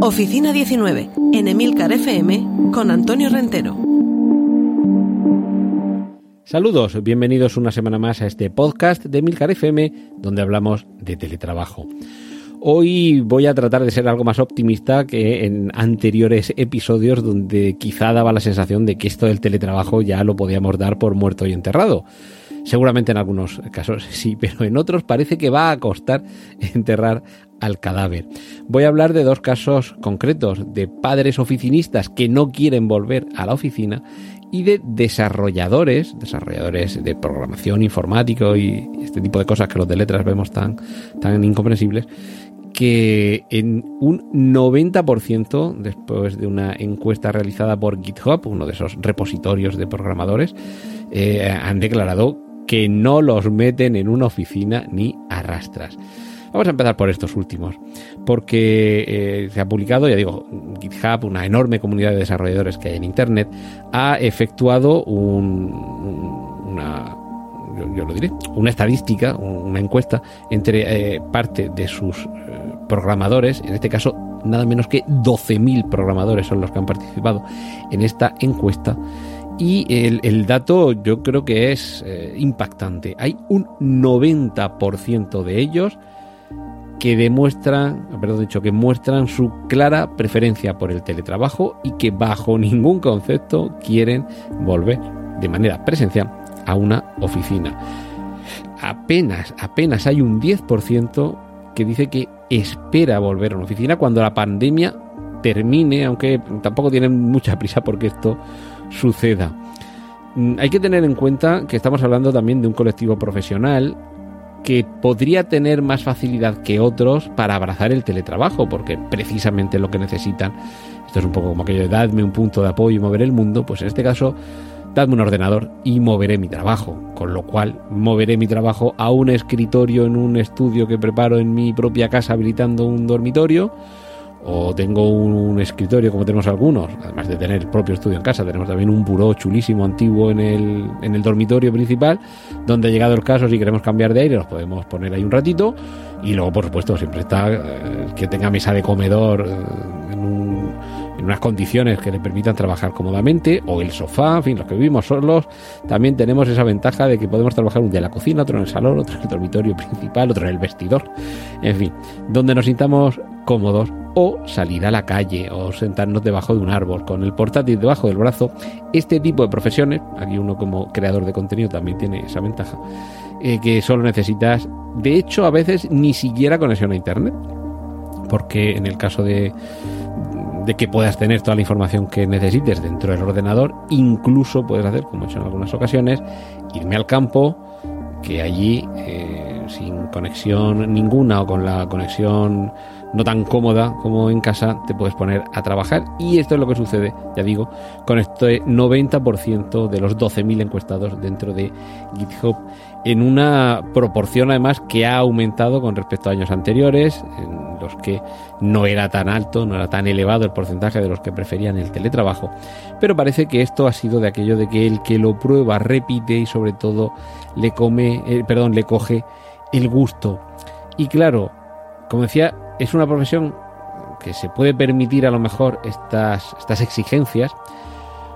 Oficina 19, en Emilcar FM, con Antonio Rentero. Saludos, bienvenidos una semana más a este podcast de Emilcar FM, donde hablamos de teletrabajo. Hoy voy a tratar de ser algo más optimista que en anteriores episodios donde quizá daba la sensación de que esto del teletrabajo ya lo podíamos dar por muerto y enterrado. Seguramente en algunos casos sí, pero en otros parece que va a costar enterrar al cadáver. Voy a hablar de dos casos concretos, de padres oficinistas que no quieren volver a la oficina y de desarrolladores, desarrolladores de programación informático y este tipo de cosas que los de letras vemos tan, tan incomprensibles, que en un 90%, después de una encuesta realizada por GitHub, uno de esos repositorios de programadores, eh, han declarado que no los meten en una oficina ni arrastras. Vamos a empezar por estos últimos, porque eh, se ha publicado, ya digo, GitHub, una enorme comunidad de desarrolladores que hay en Internet, ha efectuado una, yo, lo diré, una estadística, una encuesta entre eh, parte de sus eh, programadores, en este caso nada menos que 12.000 programadores son los que han participado en esta encuesta y el, dato yo creo que es impactante. Hay un 90% de ellos que demuestran, perdón, dicho, que muestran su clara preferencia por el teletrabajo y que bajo ningún concepto quieren volver de manera presencial a una oficina. Apenas, apenas hay un 10% que dice que espera volver a una oficina cuando la pandemia termine, aunque tampoco tienen mucha prisa porque esto suceda. Mm, hay que tener en cuenta que estamos hablando también de un colectivo profesional que podría tener más facilidad que otros para abrazar el teletrabajo, porque precisamente lo que necesitan, esto es un poco como aquello de dadme un punto de apoyo y mover el mundo, pues en este caso, dadme un ordenador y moveré mi trabajo, con lo cual moveré mi trabajo a un escritorio en un estudio que preparo en mi propia casa habilitando un dormitorio, o tengo un, escritorio como tenemos algunos, además de tener el propio estudio en casa, tenemos también un buró chulísimo antiguo en el, en el dormitorio principal, donde llegado el caso, si queremos cambiar de aire, nos podemos poner ahí un ratito. Y luego, por supuesto, siempre está eh, que tenga mesa de comedor eh, unas condiciones que le permitan trabajar cómodamente, o el sofá, en fin, los que vivimos solos, también tenemos esa ventaja de que podemos trabajar un día en la cocina, otro en el salón, otro en el dormitorio principal, otro en el vestidor, en fin, donde nos sintamos cómodos o salir a la calle o sentarnos debajo de un árbol con el portátil debajo del brazo. Este tipo de profesiones, aquí uno como creador de contenido también tiene esa ventaja, eh, que solo necesitas, de hecho a veces ni siquiera conexión a Internet, porque en el caso de, de que puedas tener toda la información que necesites dentro del ordenador, incluso puedes hacer, como he hecho en algunas ocasiones, irme al campo, que allí eh, sin conexión ninguna o con la conexión no tan cómoda como en casa, te puedes poner a trabajar. Y esto es lo que sucede, ya digo, con este 90% de los 12.000 encuestados dentro de GitHub, en una proporción además que ha aumentado con respecto a años anteriores, en los que no era tan alto, no era tan elevado el porcentaje de los que preferían el teletrabajo. Pero parece que esto ha sido de aquello de que el que lo prueba repite y sobre todo le come, eh, perdón, le coge el gusto. Y claro, como decía, es una profesión que se puede permitir a lo mejor estas, estas exigencias,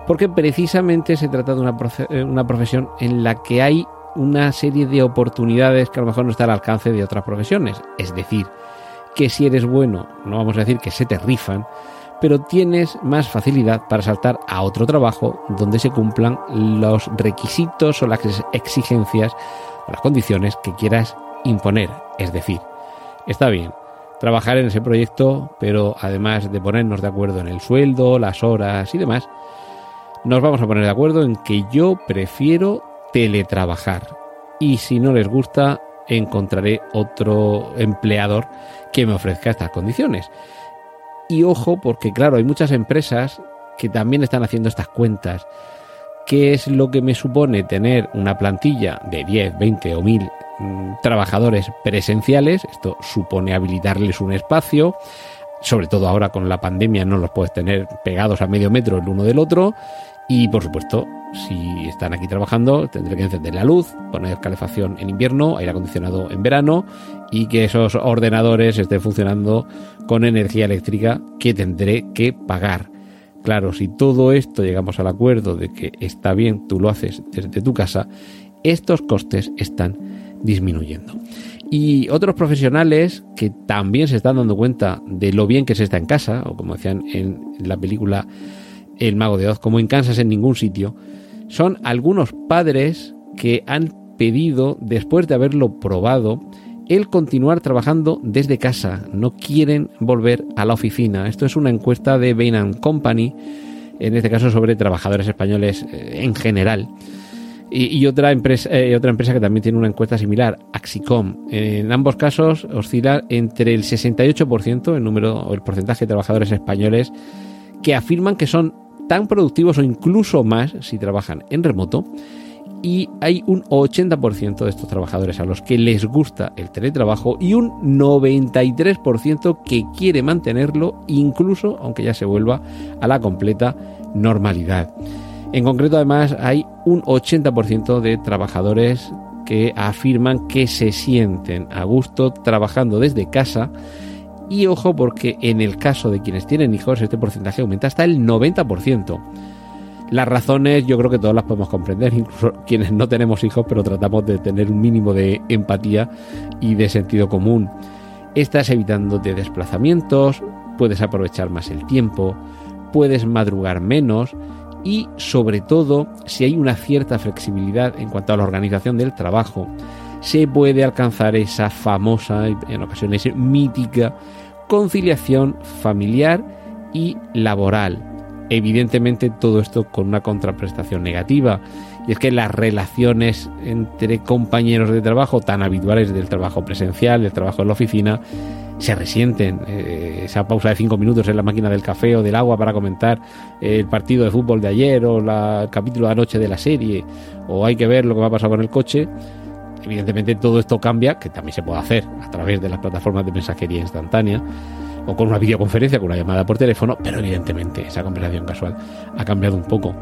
porque precisamente se trata de una, eh, una profesión en la que hay una serie de oportunidades que a lo mejor no está al alcance de otras profesiones. Es decir, que si eres bueno, no vamos a decir que se te rifan, pero tienes más facilidad para saltar a otro trabajo donde se cumplan los requisitos o las exigencias o las condiciones que quieras imponer. Es decir, está bien, trabajar en ese proyecto, pero además de ponernos de acuerdo en el sueldo, las horas y demás, nos vamos a poner de acuerdo en que yo prefiero teletrabajar. Y si no les gusta, encontraré otro empleador que me ofrezca estas condiciones. Y ojo, porque claro, hay muchas empresas que también están haciendo estas cuentas. ¿Qué es lo que me supone tener una plantilla de 10, 20 o 1000 mm, trabajadores presenciales? Esto supone habilitarles un espacio, sobre todo ahora con la pandemia no los puedes tener pegados a medio metro el uno del otro y por supuesto si están aquí trabajando tendré que encender la luz, poner calefacción en invierno, aire acondicionado en verano y que esos ordenadores estén funcionando con energía eléctrica que tendré que pagar. Claro, si todo esto llegamos al acuerdo de que está bien, tú lo haces desde tu casa, estos costes están disminuyendo. Y otros profesionales que también se están dando cuenta de lo bien que se está en casa, o como decían en la película El Mago de Oz, como en Kansas en ningún sitio, son algunos padres que han pedido, después de haberlo probado, el continuar trabajando desde casa. No quieren volver a la oficina. Esto es una encuesta de Bain Company, en este caso sobre trabajadores españoles eh, en general. Y, otra, empresa, eh, otra empresa que también tiene una encuesta similar, Axicom. En ambos casos oscila entre el 68%, el número o el porcentaje de trabajadores españoles que afirman que son tan productivos o incluso más si trabajan en remoto. Y hay un 80% de estos trabajadores a los que les gusta el teletrabajo y un 93% que quiere mantenerlo incluso aunque ya se vuelva a la completa normalidad. En concreto, además, hay un 80% de trabajadores que afirman que se sienten a gusto trabajando desde casa. Y ojo, porque en el caso de quienes tienen hijos, este porcentaje aumenta hasta el 90%. Las razones yo creo que todas las podemos comprender, incluso quienes no tenemos hijos, pero tratamos de tener un mínimo de empatía y de sentido común. Estás evitando de desplazamientos, puedes aprovechar más el tiempo, puedes madrugar menos, y sobre todo si hay una cierta flexibilidad en cuanto a la organización del trabajo, se puede alcanzar esa famosa, en ocasiones mítica, conciliación familiar y laboral. Evidentemente todo esto con una contraprestación negativa, y es que las relaciones entre compañeros de trabajo tan habituales del trabajo presencial, del trabajo en la oficina, se resienten. Eh, esa pausa de cinco minutos en la máquina del café o del agua para comentar el partido de fútbol de ayer o el capítulo de anoche de la serie, o hay que ver lo que va a pasar con el coche. Evidentemente todo esto cambia, que también se puede hacer a través de las plataformas de mensajería instantánea o con una videoconferencia, con una llamada por teléfono, pero evidentemente esa conversación casual ha cambiado un poco.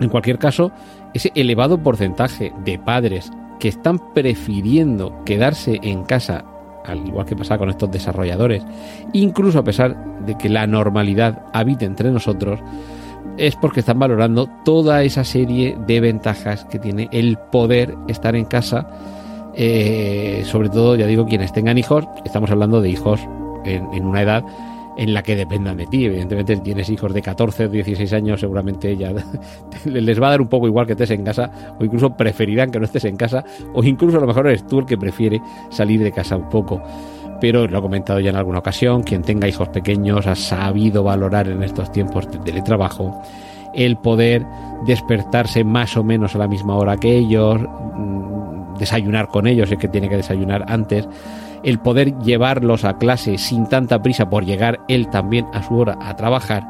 En cualquier caso, ese elevado porcentaje de padres que están prefiriendo quedarse en casa al igual que pasa con estos desarrolladores, incluso a pesar de que la normalidad habite entre nosotros, es porque están valorando toda esa serie de ventajas que tiene el poder estar en casa, eh, sobre todo, ya digo, quienes tengan hijos, estamos hablando de hijos en, una edad en la que dependan de ti. Evidentemente, si tienes hijos de 14 o 16 años, seguramente ya les va a dar un poco igual que estés en casa, o incluso preferirán que no estés en casa, o incluso a lo mejor eres tú el que prefiere salir de casa un poco. Pero lo he comentado ya en alguna ocasión, quien tenga hijos pequeños ha sabido valorar en estos tiempos de teletrabajo el poder despertarse más o menos a la misma hora que ellos, mm, desayunar con ellos, es que tiene que desayunar antes, el poder llevarlos a clase sin tanta prisa por llegar él también a su hora a trabajar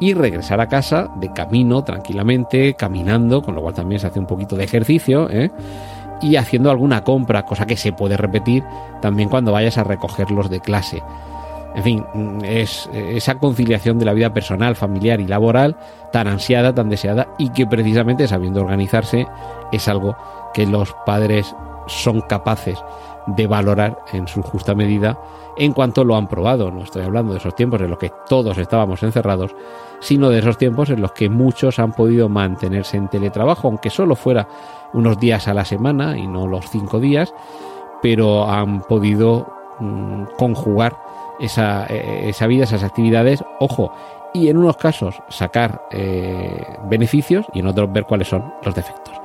y regresar a casa de camino tranquilamente, caminando, con lo cual también se hace un poquito de ejercicio, ¿eh? y haciendo alguna compra, cosa que se puede repetir también cuando vayas a recogerlos de clase. En fin, es esa conciliación de la vida personal, familiar y laboral tan ansiada, tan deseada y que precisamente sabiendo organizarse es algo que los padres son capaces de valorar en su justa medida en cuanto lo han probado. No estoy hablando de esos tiempos en los que todos estábamos encerrados, sino de esos tiempos en los que muchos han podido mantenerse en teletrabajo, aunque solo fuera unos días a la semana y no los cinco días, pero han podido mm, conjugar esa, eh, esa, vida, esas actividades, ojo, y en unos casos sacar eh, beneficios y en otros ver cuáles son los defectos.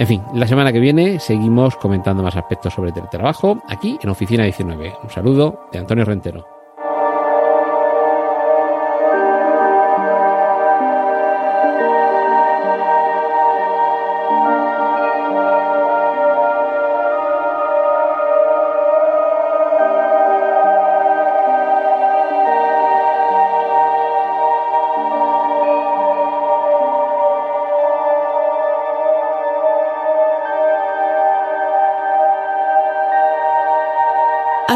En fin, la semana que viene seguimos comentando más aspectos sobre teletrabajo aquí en Oficina 19. Un saludo de Antonio Rentero.